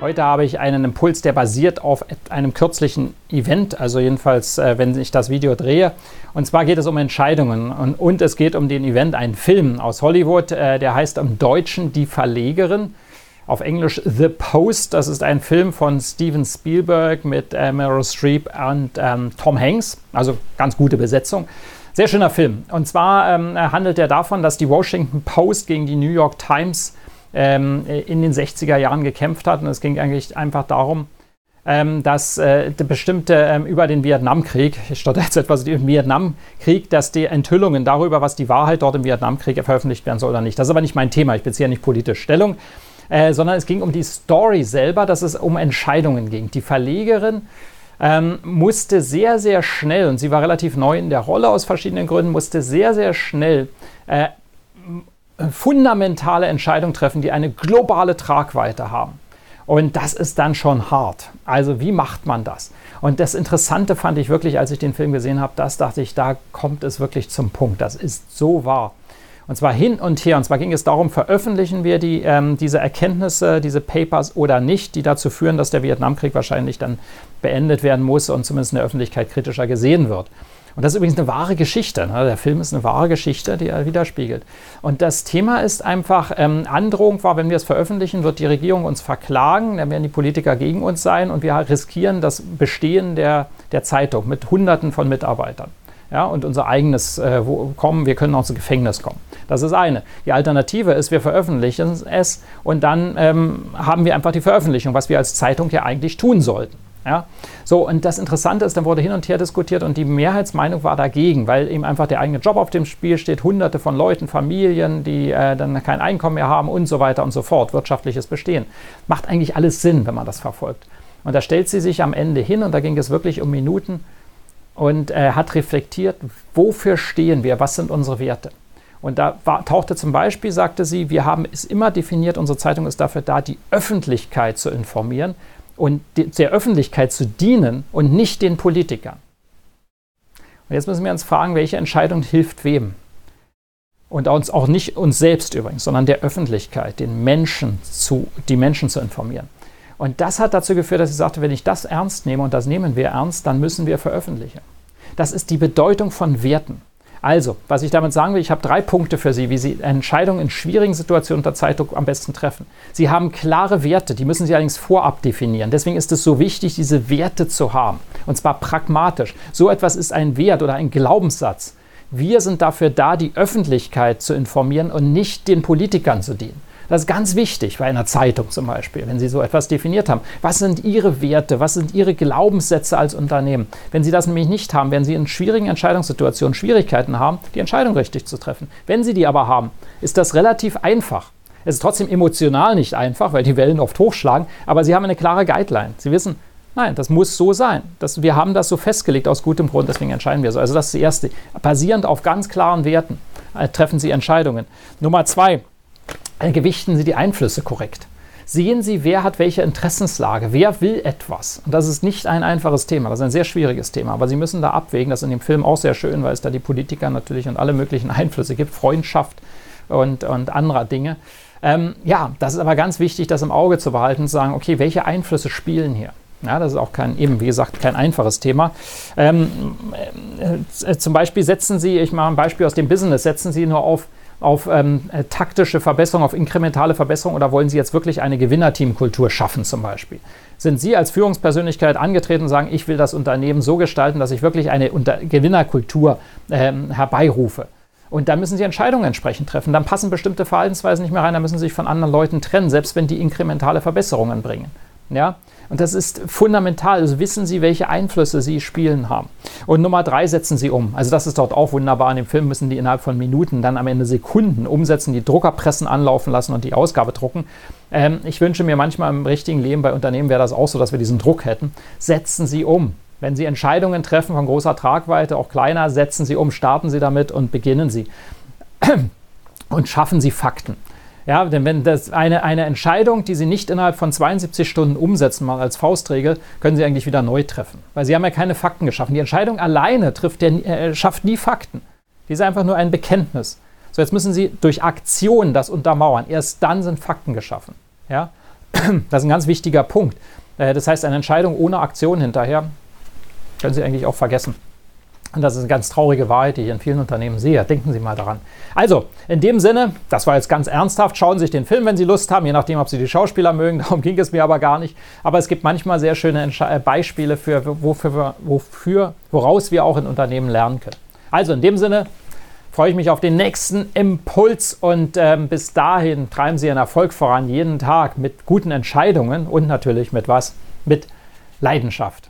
Heute habe ich einen Impuls, der basiert auf einem kürzlichen Event, also jedenfalls, äh, wenn ich das Video drehe. Und zwar geht es um Entscheidungen und, und es geht um den Event, einen Film aus Hollywood, äh, der heißt im Deutschen Die Verlegerin. Auf Englisch The Post. Das ist ein Film von Steven Spielberg mit äh, Meryl Streep und ähm, Tom Hanks. Also ganz gute Besetzung. Sehr schöner Film. Und zwar ähm, handelt er davon, dass die Washington Post gegen die New York Times ähm, in den 60er Jahren gekämpft hat. Und es ging eigentlich einfach darum, ähm, dass äh, bestimmte ähm, über den Vietnamkrieg, ich stotter jetzt etwas über den Vietnamkrieg, dass die Enthüllungen darüber, was die Wahrheit dort im Vietnamkrieg veröffentlicht werden soll oder nicht. Das ist aber nicht mein Thema, ich beziehe nicht politisch Stellung, äh, sondern es ging um die Story selber, dass es um Entscheidungen ging. Die Verlegerin ähm, musste sehr, sehr schnell, und sie war relativ neu in der Rolle aus verschiedenen Gründen, musste sehr, sehr schnell äh, fundamentale Entscheidungen treffen, die eine globale Tragweite haben. Und das ist dann schon hart. Also wie macht man das? Und das Interessante fand ich wirklich, als ich den Film gesehen habe, das dachte ich, da kommt es wirklich zum Punkt. Das ist so wahr. Und zwar hin und her. Und zwar ging es darum, veröffentlichen wir die, ähm, diese Erkenntnisse, diese Papers oder nicht, die dazu führen, dass der Vietnamkrieg wahrscheinlich dann beendet werden muss und zumindest in der Öffentlichkeit kritischer gesehen wird. Und das ist übrigens eine wahre Geschichte. Ne? Der Film ist eine wahre Geschichte, die er widerspiegelt. Und das Thema ist einfach, ähm, Androhung war, wenn wir es veröffentlichen, wird die Regierung uns verklagen, dann werden die Politiker gegen uns sein und wir riskieren das Bestehen der, der Zeitung mit Hunderten von Mitarbeitern. Ja, und unser eigenes äh, kommen, wir können auch ins Gefängnis kommen. Das ist eine. Die Alternative ist, wir veröffentlichen es und dann ähm, haben wir einfach die Veröffentlichung, was wir als Zeitung ja eigentlich tun sollten. Ja? So, und das Interessante ist, dann wurde hin und her diskutiert und die Mehrheitsmeinung war dagegen, weil eben einfach der eigene Job auf dem Spiel steht, hunderte von Leuten, Familien, die äh, dann kein Einkommen mehr haben und so weiter und so fort, wirtschaftliches Bestehen. Macht eigentlich alles Sinn, wenn man das verfolgt. Und da stellt sie sich am Ende hin und da ging es wirklich um Minuten und äh, hat reflektiert, wofür stehen wir, was sind unsere Werte. Und da war, tauchte zum Beispiel, sagte sie, wir haben es immer definiert, unsere Zeitung ist dafür da, die Öffentlichkeit zu informieren und der Öffentlichkeit zu dienen und nicht den Politikern. Und jetzt müssen wir uns fragen, welche Entscheidung hilft wem? Und uns auch nicht uns selbst übrigens, sondern der Öffentlichkeit, den Menschen zu, die Menschen zu informieren. Und das hat dazu geführt, dass ich sagte, wenn ich das ernst nehme und das nehmen wir ernst, dann müssen wir veröffentlichen. Das ist die Bedeutung von Werten. Also, was ich damit sagen will, ich habe drei Punkte für Sie, wie Sie Entscheidungen in schwierigen Situationen unter Zeitdruck am besten treffen. Sie haben klare Werte, die müssen Sie allerdings vorab definieren. Deswegen ist es so wichtig, diese Werte zu haben. Und zwar pragmatisch. So etwas ist ein Wert oder ein Glaubenssatz. Wir sind dafür da, die Öffentlichkeit zu informieren und nicht den Politikern zu dienen. Das ist ganz wichtig bei einer Zeitung zum Beispiel, wenn Sie so etwas definiert haben. Was sind Ihre Werte? Was sind Ihre Glaubenssätze als Unternehmen? Wenn Sie das nämlich nicht haben, werden Sie in schwierigen Entscheidungssituationen Schwierigkeiten haben, die Entscheidung richtig zu treffen. Wenn Sie die aber haben, ist das relativ einfach. Es ist trotzdem emotional nicht einfach, weil die Wellen oft hochschlagen, aber Sie haben eine klare Guideline. Sie wissen, Nein, das muss so sein. Das, wir haben das so festgelegt aus gutem Grund, deswegen entscheiden wir so. Also das ist das Erste. Basierend auf ganz klaren Werten äh, treffen Sie Entscheidungen. Nummer zwei, gewichten Sie die Einflüsse korrekt. Sehen Sie, wer hat welche Interessenslage, wer will etwas. Und das ist nicht ein einfaches Thema, das ist ein sehr schwieriges Thema. Aber Sie müssen da abwägen, das ist in dem Film auch sehr schön, weil es da die Politiker natürlich und alle möglichen Einflüsse gibt, Freundschaft und, und anderer Dinge. Ähm, ja, das ist aber ganz wichtig, das im Auge zu behalten, zu sagen, okay, welche Einflüsse spielen hier? Ja, das ist auch kein, eben wie gesagt, kein einfaches Thema. Ähm, äh, zum Beispiel setzen Sie, ich mache ein Beispiel aus dem Business, setzen Sie nur auf auf ähm, äh, taktische Verbesserung, auf inkrementale Verbesserung oder wollen Sie jetzt wirklich eine Gewinnerteamkultur schaffen zum Beispiel? Sind Sie als Führungspersönlichkeit angetreten und sagen, ich will das Unternehmen so gestalten, dass ich wirklich eine Unter Gewinnerkultur ähm, herbeirufe? Und da müssen Sie Entscheidungen entsprechend treffen. Dann passen bestimmte Verhaltensweisen nicht mehr rein, da müssen Sie sich von anderen Leuten trennen, selbst wenn die inkrementale Verbesserungen bringen. Ja? Und das ist fundamental. Also wissen Sie, welche Einflüsse Sie spielen haben. Und Nummer drei setzen Sie um. Also das ist dort auch wunderbar. In dem Film müssen die innerhalb von Minuten, dann am Ende Sekunden umsetzen, die Druckerpressen anlaufen lassen und die Ausgabe drucken. Ähm, ich wünsche mir manchmal im richtigen Leben bei Unternehmen wäre das auch so, dass wir diesen Druck hätten. Setzen Sie um. Wenn Sie Entscheidungen treffen von großer Tragweite, auch kleiner, setzen Sie um, starten Sie damit und beginnen Sie. Und schaffen Sie Fakten. Ja, denn wenn das eine, eine Entscheidung, die Sie nicht innerhalb von 72 Stunden umsetzen, mal als Faustregel, können Sie eigentlich wieder neu treffen. Weil Sie haben ja keine Fakten geschaffen. Die Entscheidung alleine trifft der, äh, schafft nie Fakten. Die ist einfach nur ein Bekenntnis. So, jetzt müssen Sie durch Aktion das untermauern. Erst dann sind Fakten geschaffen. Ja? Das ist ein ganz wichtiger Punkt. Äh, das heißt, eine Entscheidung ohne Aktion hinterher können Sie eigentlich auch vergessen. Und das ist eine ganz traurige Wahrheit, die ich in vielen Unternehmen sehe. Denken Sie mal daran. Also, in dem Sinne, das war jetzt ganz ernsthaft, schauen Sie sich den Film, wenn Sie Lust haben, je nachdem, ob Sie die Schauspieler mögen, darum ging es mir aber gar nicht. Aber es gibt manchmal sehr schöne äh, Beispiele für, wofür, wofür, woraus wir auch in Unternehmen lernen können. Also, in dem Sinne freue ich mich auf den nächsten Impuls und ähm, bis dahin treiben Sie Ihren Erfolg voran, jeden Tag mit guten Entscheidungen und natürlich mit was? Mit Leidenschaft.